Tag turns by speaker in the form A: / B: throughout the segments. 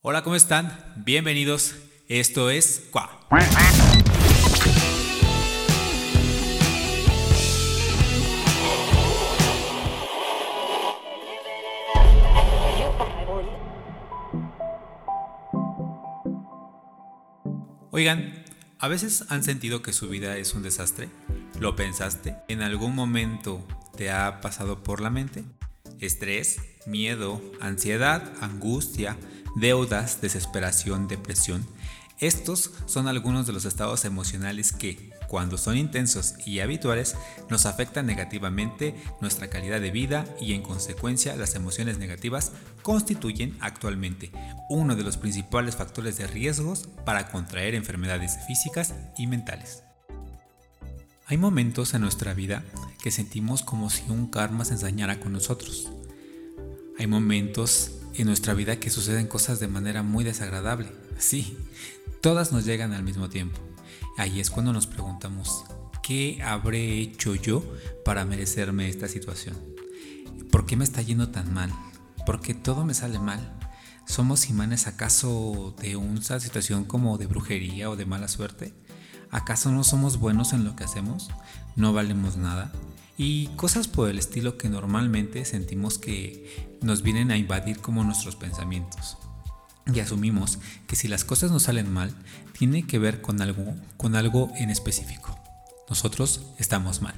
A: Hola, ¿cómo están? Bienvenidos. Esto es Qua. Oigan, ¿a veces han sentido que su vida es un desastre? ¿Lo pensaste? ¿En algún momento te ha pasado por la mente? Estrés, miedo, ansiedad, angustia, deudas, desesperación, depresión. Estos son algunos de los estados emocionales que, cuando son intensos y habituales, nos afectan negativamente nuestra calidad de vida y en consecuencia las emociones negativas constituyen actualmente uno de los principales factores de riesgos para contraer enfermedades físicas y mentales. Hay momentos en nuestra vida que sentimos como si un karma se ensañara con nosotros. Hay momentos en nuestra vida que suceden cosas de manera muy desagradable. Sí, todas nos llegan al mismo tiempo. Ahí es cuando nos preguntamos, ¿qué habré hecho yo para merecerme esta situación? ¿Por qué me está yendo tan mal? ¿Por qué todo me sale mal? ¿Somos imanes acaso de una situación como de brujería o de mala suerte? ¿Acaso no somos buenos en lo que hacemos? ¿No valemos nada? Y cosas por el estilo que normalmente sentimos que nos vienen a invadir como nuestros pensamientos. Y asumimos que si las cosas nos salen mal, tiene que ver con algo, con algo en específico. Nosotros estamos mal.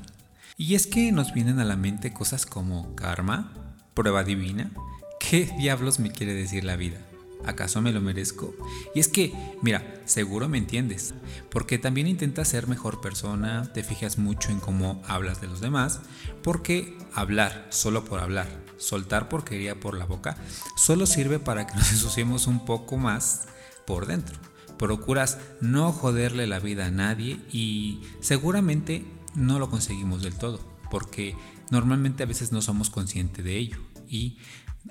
A: Y es que nos vienen a la mente cosas como karma, prueba divina. ¿Qué diablos me quiere decir la vida? ¿Acaso me lo merezco? Y es que, mira, seguro me entiendes, porque también intentas ser mejor persona, te fijas mucho en cómo hablas de los demás, porque hablar solo por hablar, soltar porquería por la boca, solo sirve para que nos ensuciemos un poco más por dentro. Procuras no joderle la vida a nadie y seguramente no lo conseguimos del todo, porque normalmente a veces no somos conscientes de ello y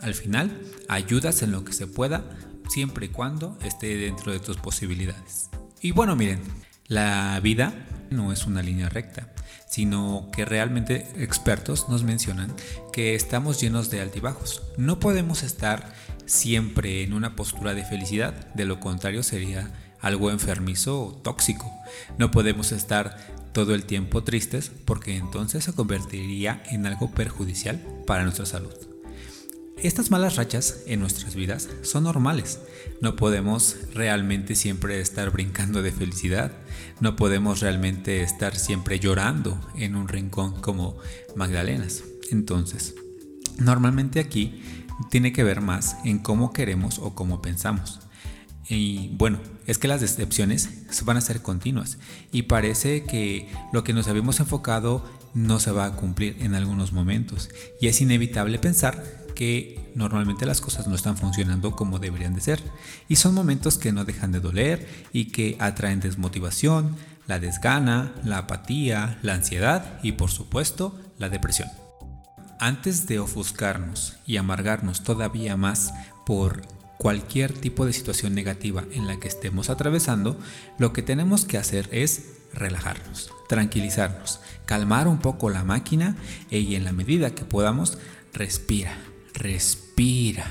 A: al final, ayudas en lo que se pueda, siempre y cuando esté dentro de tus posibilidades. Y bueno, miren, la vida no es una línea recta, sino que realmente expertos nos mencionan que estamos llenos de altibajos. No podemos estar siempre en una postura de felicidad, de lo contrario sería algo enfermizo o tóxico. No podemos estar todo el tiempo tristes porque entonces se convertiría en algo perjudicial para nuestra salud. Estas malas rachas en nuestras vidas son normales. No podemos realmente siempre estar brincando de felicidad. No podemos realmente estar siempre llorando en un rincón como Magdalenas. Entonces, normalmente aquí tiene que ver más en cómo queremos o cómo pensamos. Y bueno, es que las decepciones van a ser continuas y parece que lo que nos habíamos enfocado no se va a cumplir en algunos momentos y es inevitable pensar que normalmente las cosas no están funcionando como deberían de ser. Y son momentos que no dejan de doler y que atraen desmotivación, la desgana, la apatía, la ansiedad y por supuesto la depresión. Antes de ofuscarnos y amargarnos todavía más por cualquier tipo de situación negativa en la que estemos atravesando, lo que tenemos que hacer es relajarnos, tranquilizarnos, calmar un poco la máquina y en la medida que podamos, respira, respira,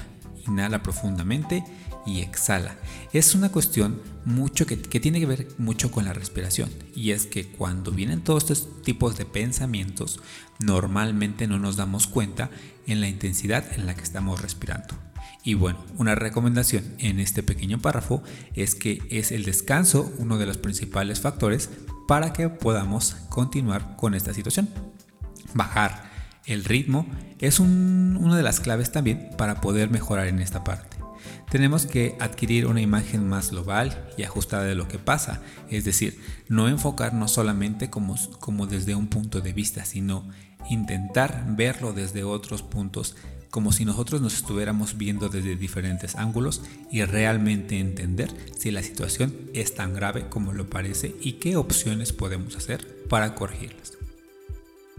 A: inhala profundamente y exhala. Es una cuestión mucho que, tiene que ver mucho con la respiración y es que cuando vienen todos estos tipos de pensamientos normalmente no nos damos cuenta en la intensidad en la que estamos respirando. Y bueno, una recomendación en este pequeño párrafo es que es el descanso uno de los principales factores para que podamos continuar con esta situación. Bajar el ritmo es una de las claves también para poder mejorar en esta parte. Tenemos que adquirir una imagen más global y ajustada de lo que pasa, es decir, no enfocarnos solamente como, como desde un punto de vista, sino intentar verlo desde otros puntos, como si nosotros nos estuviéramos viendo desde diferentes ángulos y realmente entender si la situación es tan grave como lo parece y qué opciones podemos hacer para corregirlas.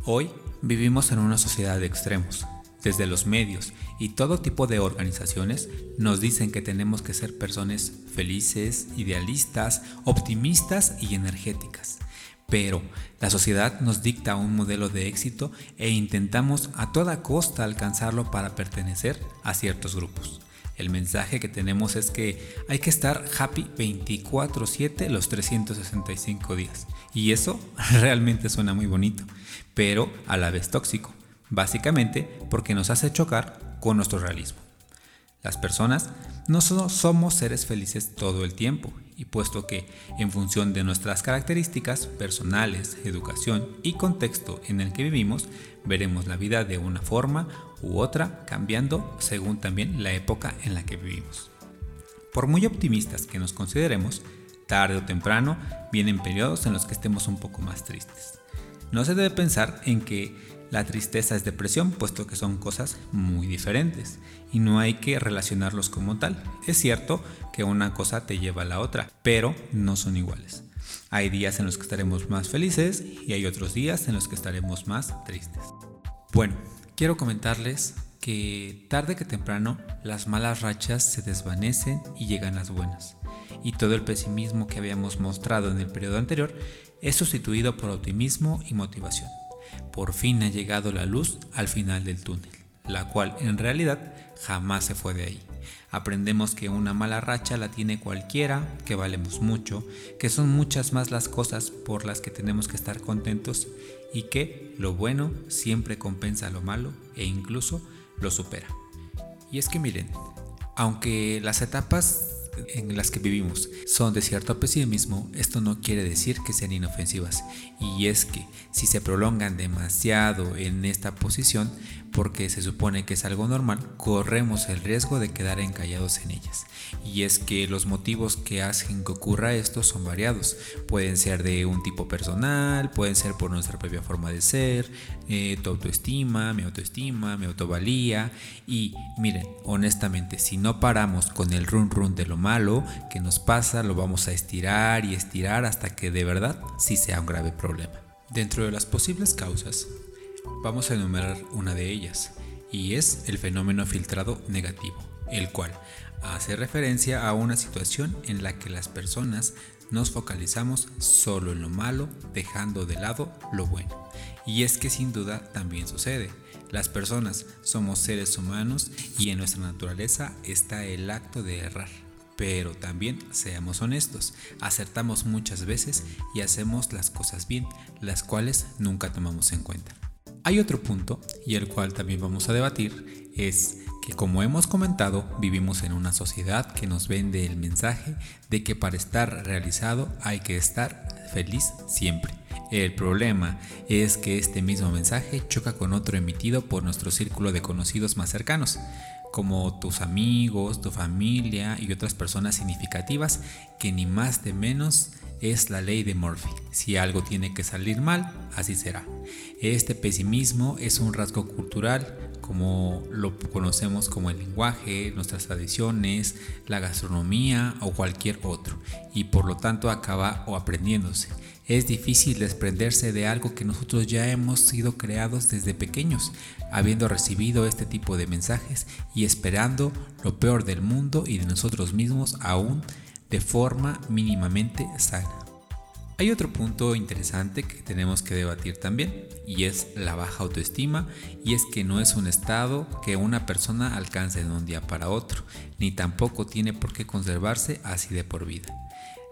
A: Hoy Vivimos en una sociedad de extremos. Desde los medios y todo tipo de organizaciones nos dicen que tenemos que ser personas felices, idealistas, optimistas y energéticas. Pero la sociedad nos dicta un modelo de éxito e intentamos a toda costa alcanzarlo para pertenecer a ciertos grupos. El mensaje que tenemos es que hay que estar happy 24/7 los 365 días. Y eso realmente suena muy bonito, pero a la vez tóxico. Básicamente porque nos hace chocar con nuestro realismo. Las personas no somos seres felices todo el tiempo y puesto que en función de nuestras características personales, educación y contexto en el que vivimos, veremos la vida de una forma u otra cambiando según también la época en la que vivimos. Por muy optimistas que nos consideremos, tarde o temprano vienen periodos en los que estemos un poco más tristes. No se debe pensar en que la tristeza es depresión, puesto que son cosas muy diferentes y no hay que relacionarlos como tal. Es cierto que una cosa te lleva a la otra, pero no son iguales. Hay días en los que estaremos más felices y hay otros días en los que estaremos más tristes. Bueno, quiero comentarles que tarde que temprano las malas rachas se desvanecen y llegan las buenas. Y todo el pesimismo que habíamos mostrado en el periodo anterior es sustituido por optimismo y motivación por fin ha llegado la luz al final del túnel, la cual en realidad jamás se fue de ahí. Aprendemos que una mala racha la tiene cualquiera, que valemos mucho, que son muchas más las cosas por las que tenemos que estar contentos y que lo bueno siempre compensa lo malo e incluso lo supera. Y es que miren, aunque las etapas en las que vivimos son de cierto pesimismo, esto no quiere decir que sean inofensivas. Y es que si se prolongan demasiado en esta posición, porque se supone que es algo normal, corremos el riesgo de quedar encallados en ellas. Y es que los motivos que hacen que ocurra esto son variados. Pueden ser de un tipo personal, pueden ser por nuestra propia forma de ser, eh, tu autoestima, mi autoestima, mi autovalía. Y miren, honestamente, si no paramos con el run run de lo malo que nos pasa, lo vamos a estirar y estirar hasta que de verdad sí sea un grave problema. Dentro de las posibles causas, Vamos a enumerar una de ellas, y es el fenómeno filtrado negativo, el cual hace referencia a una situación en la que las personas nos focalizamos solo en lo malo, dejando de lado lo bueno. Y es que sin duda también sucede. Las personas somos seres humanos y en nuestra naturaleza está el acto de errar. Pero también seamos honestos, acertamos muchas veces y hacemos las cosas bien, las cuales nunca tomamos en cuenta. Hay otro punto, y el cual también vamos a debatir, es que como hemos comentado, vivimos en una sociedad que nos vende el mensaje de que para estar realizado hay que estar feliz siempre. El problema es que este mismo mensaje choca con otro emitido por nuestro círculo de conocidos más cercanos, como tus amigos, tu familia y otras personas significativas que ni más de menos es la ley de Murphy. Si algo tiene que salir mal, así será. Este pesimismo es un rasgo cultural, como lo conocemos como el lenguaje, nuestras tradiciones, la gastronomía o cualquier otro, y por lo tanto acaba o aprendiéndose. Es difícil desprenderse de algo que nosotros ya hemos sido creados desde pequeños, habiendo recibido este tipo de mensajes y esperando lo peor del mundo y de nosotros mismos aún de forma mínimamente sana. Hay otro punto interesante que tenemos que debatir también y es la baja autoestima y es que no es un estado que una persona alcance de un día para otro, ni tampoco tiene por qué conservarse así de por vida.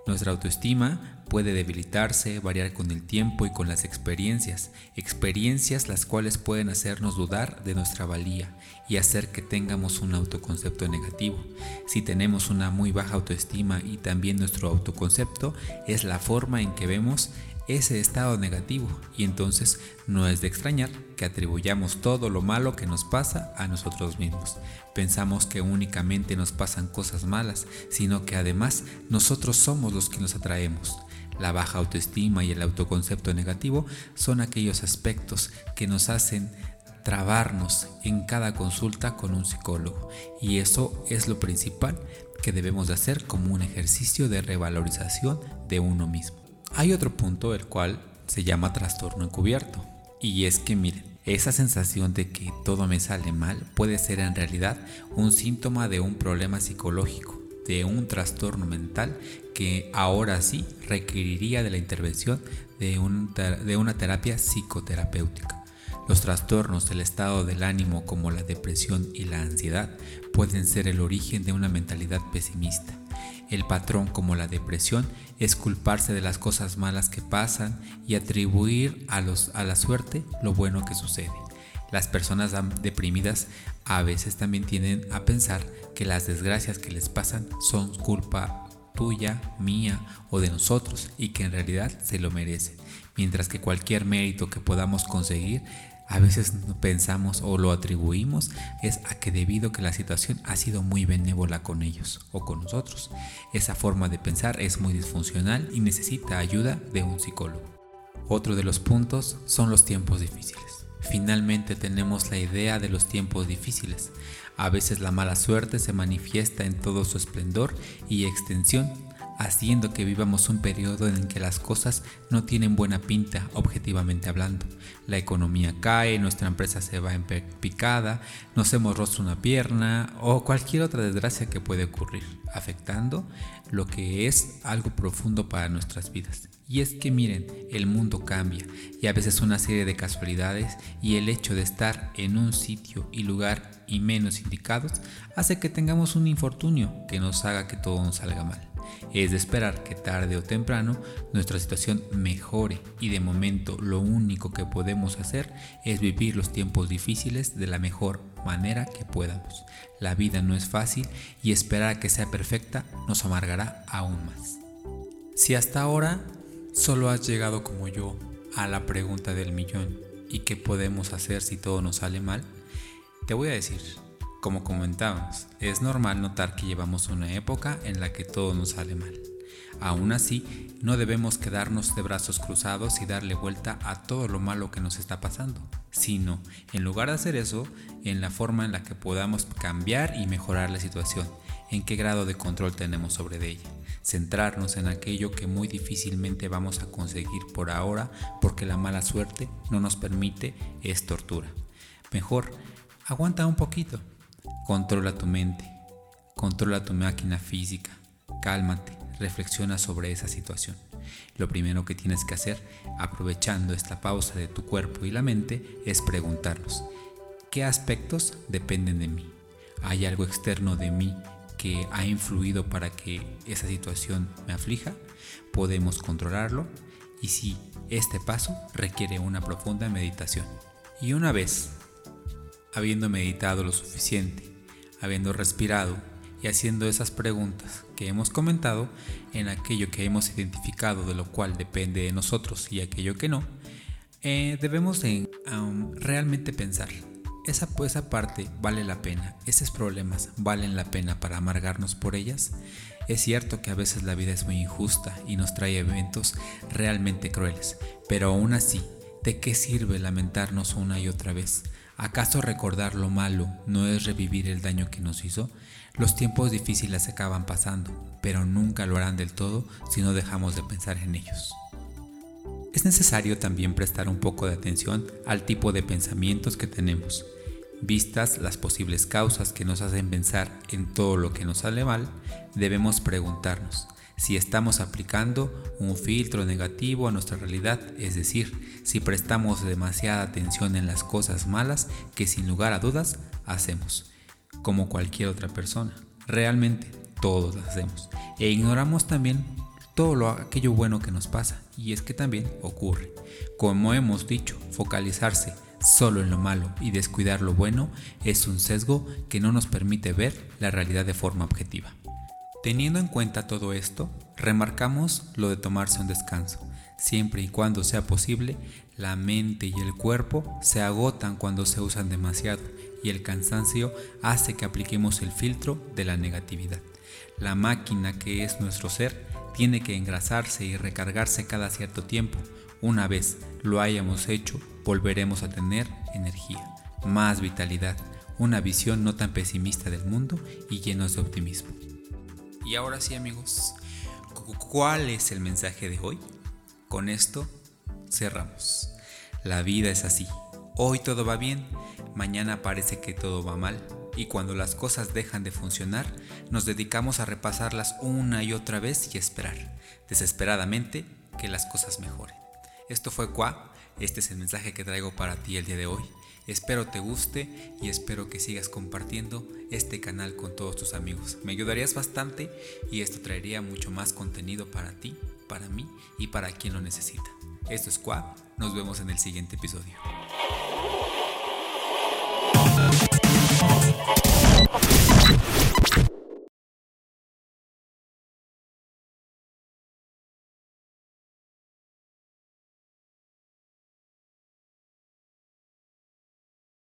A: Nuestra autoestima puede debilitarse, variar con el tiempo y con las experiencias, experiencias las cuales pueden hacernos dudar de nuestra valía y hacer que tengamos un autoconcepto negativo. Si tenemos una muy baja autoestima y también nuestro autoconcepto es la forma en que vemos ese estado negativo y entonces no es de extrañar que atribuyamos todo lo malo que nos pasa a nosotros mismos. Pensamos que únicamente nos pasan cosas malas, sino que además nosotros somos los que nos atraemos. La baja autoestima y el autoconcepto negativo son aquellos aspectos que nos hacen trabarnos en cada consulta con un psicólogo y eso es lo principal que debemos de hacer como un ejercicio de revalorización de uno mismo. Hay otro punto el cual se llama trastorno encubierto y es que miren, esa sensación de que todo me sale mal puede ser en realidad un síntoma de un problema psicológico, de un trastorno mental que ahora sí requeriría de la intervención de, de una terapia psicoterapéutica. Los trastornos del estado del ánimo como la depresión y la ansiedad pueden ser el origen de una mentalidad pesimista. El patrón como la depresión es culparse de las cosas malas que pasan y atribuir a, los, a la suerte lo bueno que sucede. Las personas deprimidas a veces también tienden a pensar que las desgracias que les pasan son culpa tuya, mía o de nosotros y que en realidad se lo merecen, mientras que cualquier mérito que podamos conseguir a veces pensamos o lo atribuimos es a que debido a que la situación ha sido muy benévola con ellos o con nosotros. Esa forma de pensar es muy disfuncional y necesita ayuda de un psicólogo. Otro de los puntos son los tiempos difíciles. Finalmente tenemos la idea de los tiempos difíciles. A veces la mala suerte se manifiesta en todo su esplendor y extensión, haciendo que vivamos un periodo en que las cosas no tienen buena pinta objetivamente hablando. La economía cae, nuestra empresa se va en picada, nos hemos roto una pierna o cualquier otra desgracia que puede ocurrir, afectando lo que es algo profundo para nuestras vidas. Y es que miren, el mundo cambia y a veces una serie de casualidades y el hecho de estar en un sitio y lugar y menos indicados hace que tengamos un infortunio que nos haga que todo nos salga mal. Es de esperar que tarde o temprano nuestra situación mejore y de momento lo único que podemos hacer es vivir los tiempos difíciles de la mejor manera que podamos. La vida no es fácil y esperar a que sea perfecta nos amargará aún más. Si hasta ahora Solo has llegado como yo a la pregunta del millón y qué podemos hacer si todo nos sale mal. Te voy a decir, como comentábamos, es normal notar que llevamos una época en la que todo nos sale mal. Aún así, no debemos quedarnos de brazos cruzados y darle vuelta a todo lo malo que nos está pasando, sino, en lugar de hacer eso, en la forma en la que podamos cambiar y mejorar la situación, en qué grado de control tenemos sobre ella centrarnos en aquello que muy difícilmente vamos a conseguir por ahora porque la mala suerte no nos permite es tortura. Mejor, aguanta un poquito, controla tu mente, controla tu máquina física, cálmate, reflexiona sobre esa situación. Lo primero que tienes que hacer, aprovechando esta pausa de tu cuerpo y la mente, es preguntarnos, ¿qué aspectos dependen de mí? ¿Hay algo externo de mí que ha influido para que esa situación me aflija, podemos controlarlo y si este paso requiere una profunda meditación. Y una vez, habiendo meditado lo suficiente, habiendo respirado y haciendo esas preguntas que hemos comentado en aquello que hemos identificado de lo cual depende de nosotros y aquello que no, eh, debemos realmente pensar esa, esa parte vale la pena, esos problemas valen la pena para amargarnos por ellas. Es cierto que a veces la vida es muy injusta y nos trae eventos realmente crueles, pero aún así, ¿de qué sirve lamentarnos una y otra vez? ¿Acaso recordar lo malo no es revivir el daño que nos hizo? Los tiempos difíciles acaban pasando, pero nunca lo harán del todo si no dejamos de pensar en ellos. Es necesario también prestar un poco de atención al tipo de pensamientos que tenemos. Vistas las posibles causas que nos hacen pensar en todo lo que nos sale mal, debemos preguntarnos si estamos aplicando un filtro negativo a nuestra realidad, es decir, si prestamos demasiada atención en las cosas malas que sin lugar a dudas hacemos, como cualquier otra persona. Realmente todos las hacemos. E ignoramos también todo lo, aquello bueno que nos pasa, y es que también ocurre. Como hemos dicho, focalizarse solo en lo malo y descuidar lo bueno es un sesgo que no nos permite ver la realidad de forma objetiva. Teniendo en cuenta todo esto, remarcamos lo de tomarse un descanso. Siempre y cuando sea posible, la mente y el cuerpo se agotan cuando se usan demasiado y el cansancio hace que apliquemos el filtro de la negatividad. La máquina que es nuestro ser tiene que engrasarse y recargarse cada cierto tiempo. Una vez lo hayamos hecho, volveremos a tener energía, más vitalidad, una visión no tan pesimista del mundo y llenos de optimismo. Y ahora sí amigos, ¿cuál es el mensaje de hoy? Con esto cerramos. La vida es así. Hoy todo va bien, mañana parece que todo va mal. Y cuando las cosas dejan de funcionar, nos dedicamos a repasarlas una y otra vez y esperar, desesperadamente, que las cosas mejoren. Esto fue Qua Este es el mensaje que traigo para ti el día de hoy. Espero te guste y espero que sigas compartiendo este canal con todos tus amigos. Me ayudarías bastante y esto traería mucho más contenido para ti, para mí y para quien lo necesita. Esto es Qua, nos vemos en el siguiente episodio.